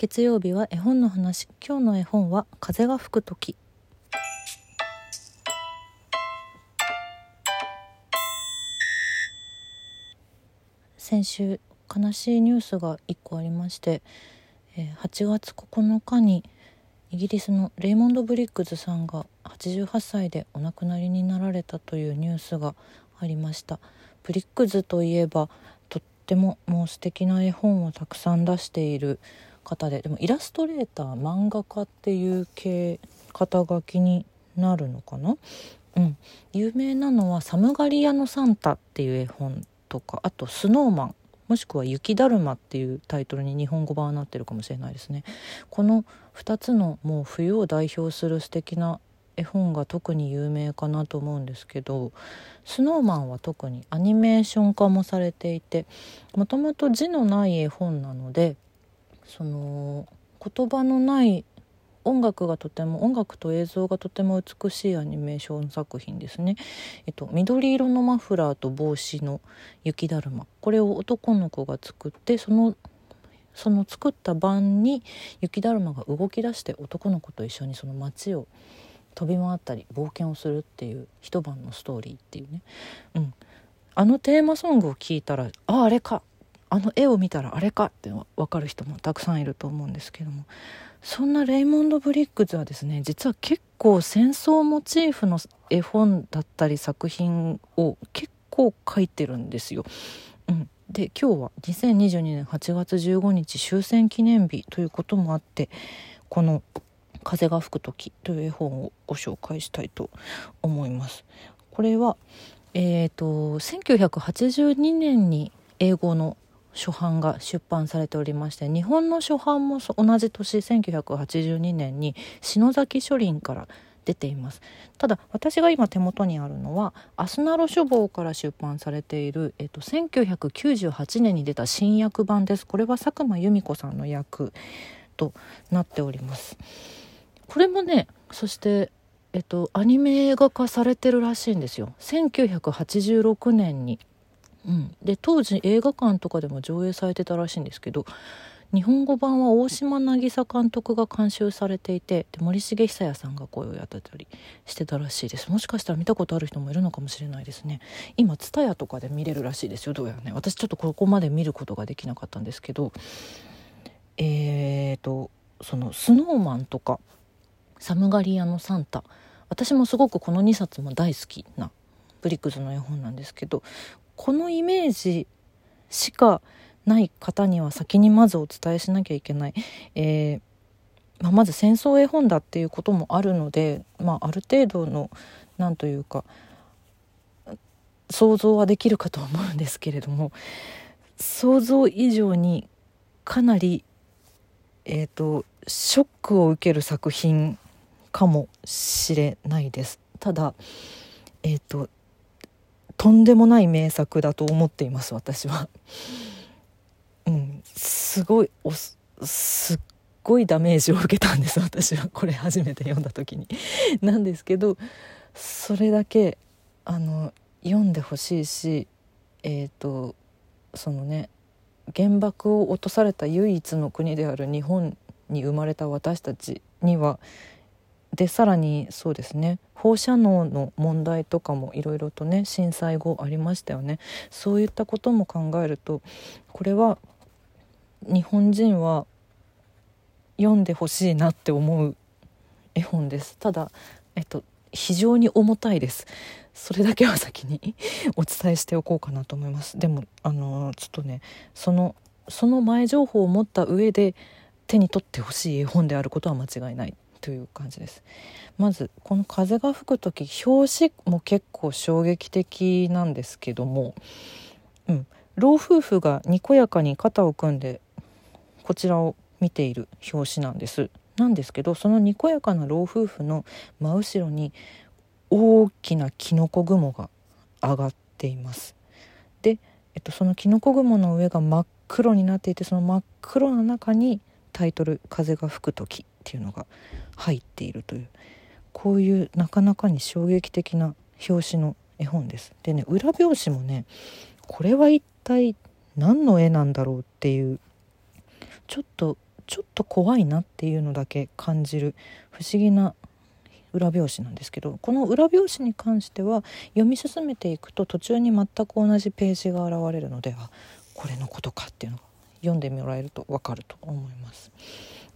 月曜日は絵本の話。今日の絵本は風が吹く時。先週悲しいニュースが1個ありまして8月9日にイギリスのレイモンド・ブリッグズさんが88歳でお亡くなりになられたというニュースがありました。ブリッグズといえばとってももう素敵な絵本をたくさん出している方で。でもイラストレーター漫画家っていう系肩書きになるのかな？うん。有名なのは「サムガリアのサンタ」っていう絵本とかあと「スノーマン」もしくは「雪だるま」っていうタイトルに日本語版はなってるかもしれないですね。この2つのもう冬を代表する素敵な絵本が特に有名かなと思うんですけどスノーマンは特にアニメーション化もされていてもともと字のない絵本なのでその言葉のない音楽がとても音楽と映像がとても美しいアニメーション作品ですね。えっと緑色のマフラーと帽子の雪だるま。これを男の子が作ってそのその作った晩に雪だるまが動き出して男の子と一緒にその街を飛び回ったり冒険をするっていう一晩のストーリーっていうね、うん、あのテーマソングを聴いたらああれか。あの絵を見たらあれかって分かる人もたくさんいると思うんですけどもそんなレイモンド・ブリッグズはですね実は結構戦争モチーフの絵本だったり作品を結構描いてるんですよ。うん、で今日は2022年8月15日終戦記念日ということもあってこの「風が吹く時」という絵本をご紹介したいと思います。これはえーと、1982年に英語の初版が出版されておりまして日本の初版も同じ年1982年に篠崎書林から出ています。ただ私が今手元にあるのはアスナロ書房から出版されている、えっと、1998年に出た新訳版です。これは佐久間由美子さんの訳となっております。これもねそしてえっとアニメ映画化されてるらしいんですよ。1986年にうん、で当時映画館とかでも上映されてたらしいんですけど日本語版は大島渚監督が監修されていてで森重久彌さんが声をやってたりしてたらしいです。もしかしたら見たことある人もいるのかもしれないですね。今ツタヤとかで見れるらしいですよどうやらね。私ちょっとここまで見ることができなかったんですけどえーとそのスノーマンとかサムガリアのサンタ。私もすごくこの2冊も大好きなブリックズの絵本なんですけどこのイメージしかない方には先にまずお伝えしなきゃいけない、えー、まあ、まず戦争絵本だっていうこともあるので、まあ、ある程度の何というか想像はできるかと思うんですけれども想像以上にかなり、えーと、ショックを受ける作品かもしれないです。ただえーととんでもない名作だと思っています私は。うん、すごいおすっごいダメージを受けたんです私はこれ初めて読んだ時に。なんですけどそれだけあの読んでほしいしえっ、ー、とそのね原爆を落とされた唯一の国である日本に生まれた私たちにはでさらにそうですね。放射能の問題とかもいろいろとね震災後ありましたよね。そういったことも考えるとこれは日本人は読んでほしいなって思う絵本です。ただえっと非常に重たいです。それだけは先に お伝えしておこうかなと思います。でもあのちょっとねそのその前情報を持った上で手に取ってほしい絵本であることは間違いない。という感じです。まずこの風が吹く時表紙も結構衝撃的なんですけども、うん、老夫婦がにこやかに肩を組んでこちらを見ている表紙なんです。なんですけどそのにこやかな老夫婦の真後ろに大きなキノコ雲が上がっています。で、えっと、そのキノコ雲の上が真っ黒になっていてその真っ黒の中にタイトル「風が吹く時」っていうのが入っているというこういうなかなかに衝撃的な表紙の絵本です。でね裏表紙もねこれは一体何の絵なんだろうっていうちょっとちょっと怖いなっていうのだけ感じる不思議な裏表紙なんですけどこの裏表紙に関しては読み進めていくと途中に全く同じページが現れるのであこれのことかっていうのが読んでもらえると分かると思います。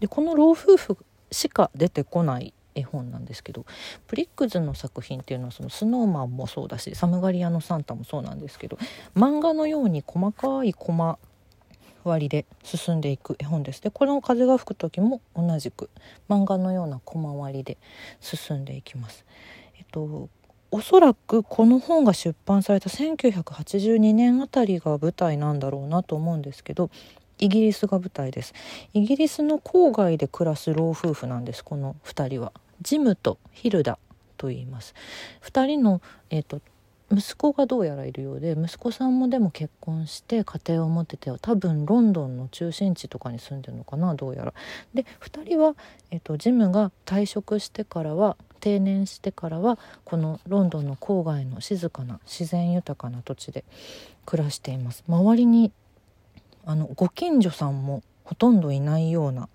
でこの老夫婦しか出てこない絵本なんですけどプリックズの作品っていうのはそのスノーマンもそうだしサムガリアのサンタもそうなんですけど漫画のように細かいコマ割りで進んでいく絵本ですでこの風が吹く時も同じく漫画のようなコマ割りで進んでいきます。えっとおそらくこの本が出版された1982年あたりが舞台なんだろうなと思うんですけどイギリスが舞台ですイギリスの郊外で暮らす老夫婦なんですこの2人はジムとヒルダと言います2人の、えーと、息子がどうやらいるようで息子さんもでも結婚して家庭を持ってて多分ロンドンの中心地とかに住んでるのかなどうやら。で2人は、えーと、ジムが退職してからは定年してからはこのロンドンの郊外の静かな自然豊かな土地で暮らしています。周りにあのご近所さんもほとんどいないような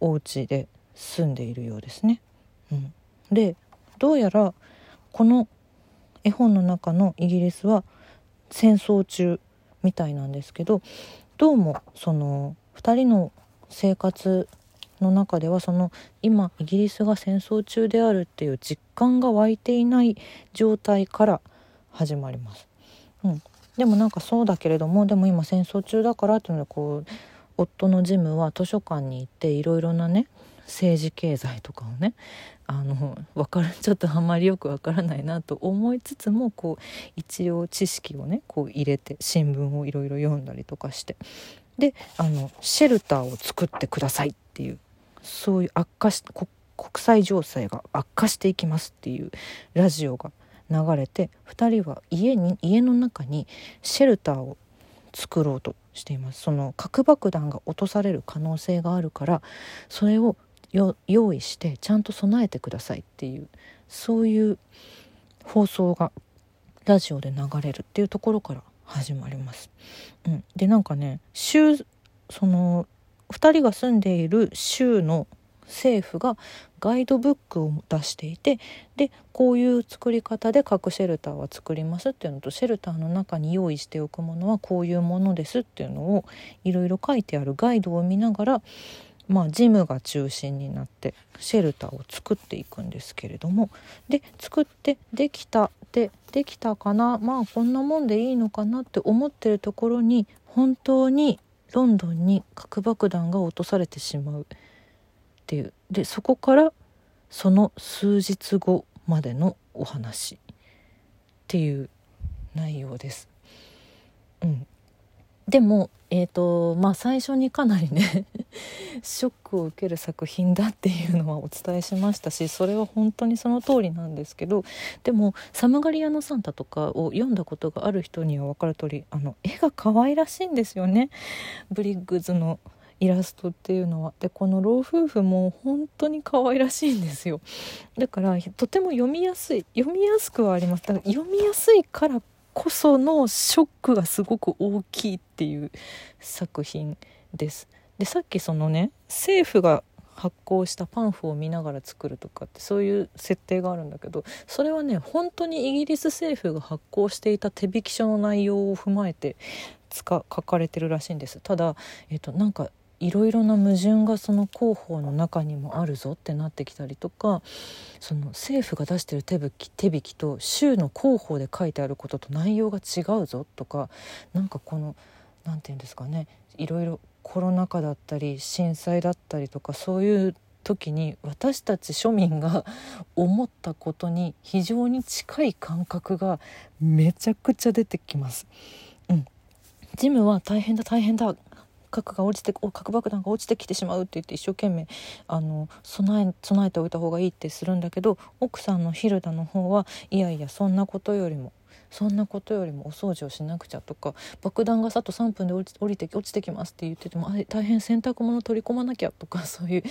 お家で住んでいるようですね。うん、でどうやらこの絵本の中のイギリスは戦争中みたいなんですけどどうもその2人の生活の中ではその今イギリスが戦争中であるっていう実感が湧いていない状態から始まります。うん、でもなんかそうだけれどもでも今戦争中だからっていうのでこう夫のジムは図書館に行っていろいろなね政治経済とかをねあの分かるちょっとあんまりよくわからないなと思いつつもこう一応知識をねこう入れて新聞をいろいろ読んだりとかして。であのシェルターを作ってくださいっていうそういう悪化し国際情勢が悪化していきますっていうラジオが流れて2人は家に家の中にシェルターを作ろうとしていますその核爆弾が落とされる可能性があるからそれを用意してちゃんと備えてくださいっていうそういう放送がラジオで流れるっていうところから始まります。うん、でなんかね州その2人が住んでいる州の政府がガイドブックを出していてでこういう作り方で核シェルターは作りますっていうのとシェルターの中に用意しておくものはこういうものですっていうのをいろいろ書いてあるガイドを見ながらまあ、ジムが中心になってシェルターを作っていくんですけれどもで作ってできたでできたかなまあこんなもんでいいのかなって思ってるところに本当にロンドンに核爆弾が落とされてしまう。っていう。でそこからその数日後までのお話っていう内容です。うん、でもえーとまあ、最初にかなりね ショックを受ける作品だっていうのはお伝えしましたしそれは本当にその通りなんですけどでも「サムガリアのサンタ」とかを読んだことがある人には分かる通りあり絵が可愛らしいんですよね。ブリッグズのイラストっていうのは。でこの老夫婦も本当に可愛らしいんですよ。だからとても読みやすい読みやすくはあります。だから読みやすいからこそのショックがすごく大きいっていう作品です。でさっきそのね政府が発行したパンフを見ながら作るとかってそういう設定があるんだけどそれはね本当にイギリス政府が発行していた手引き書の内容を踏まえて書かれてるらしいんです。ただ、えーと、なんかいろいろな矛盾がその広報の中にもあるぞってなってきたりとかその政府が出してる手引き手引きと州の広報で書いてあることと内容が違うぞとかなんかこの何て言うんですかねいろいろコロナ禍だったり震災だったりとかそういう時に私たち庶民が思ったことに非常に近い感覚がめちゃくちゃ出てきます。うん、ジムは大変だ大変だ核が落ちて核爆弾が落ちてきてしまうって言って一生懸命あの備え備えておいた方がいいってするんだけど奥さんのヒルダの方はいやいやそんなことよりもそんなことよりもお掃除をしなくちゃとか爆弾がさと3分で降りて落ちてきますって言ってても大変洗濯物取り込まなきゃとか そういう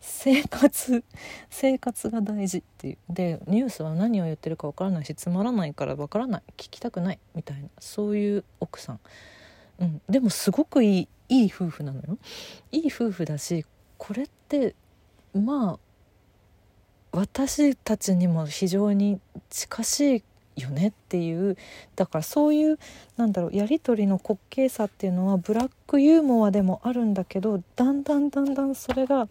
生活生活が大事っていう。でニュースは何を言ってるかわからないしつまらないからわからない。聞きたくないみたいなそういう奥さん、うん、でもすごくいいいい夫婦なのよ。いい夫婦だしこれってまあ私たちにも非常に近しいよねっていうだからそういうなんだろうやり取りの滑稽さっていうのはブラックユーモアでもあるんだけどだんだんだんだんそれが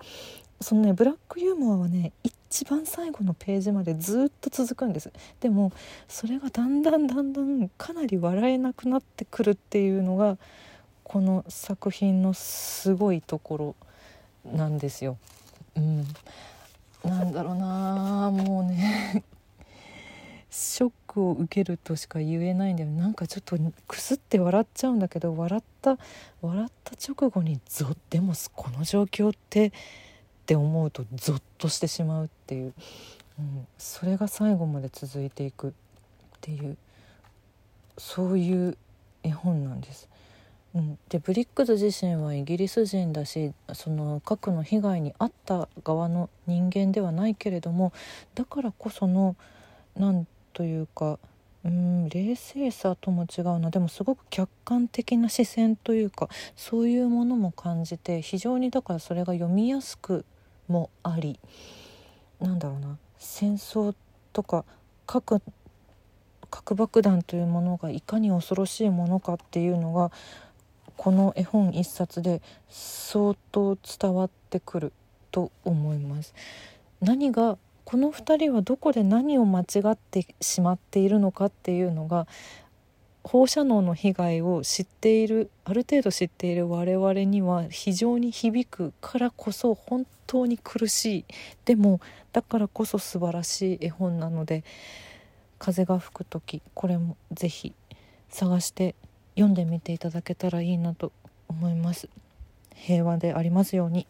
そのねブラックユーモアはね一番最後のページまでずっと続くんです。でもそれがだんだんだんだんかなり笑えなくなってくるっていうのがこの作品のすごいところなんですよ。うん、なんだろうなもうね。ショックを受けるとしか言えないんだよなんかちょっとくすって笑っちゃうんだけど笑った笑った直後にゾッでもこの状況ってって思うとゾッとしてしまうっていう、うん、それが最後まで続いていくっていう。そういう絵本なんです。うん、でブリックズ自身はイギリス人だしその核の被害に遭った側の人間ではないけれどもだからこその何というかうん冷静さとも違うな。でもすごく客観的な視線というかそういうものも感じて非常にだからそれが読みやすくもありなんだろうな戦争とか核核爆弾というものがいかに恐ろしいものかっていうのがこの絵本一冊で相当伝わってくると思います。何がこの2人はどこで何を間違ってしまっているのかっていうのが放射能の被害を知っているある程度知っている我々には非常に響くからこそ本当に苦しいでもだからこそ素晴らしい絵本なので風が吹く時これも是非探して読んでみていただけたらいいなと思います。平和でありますように。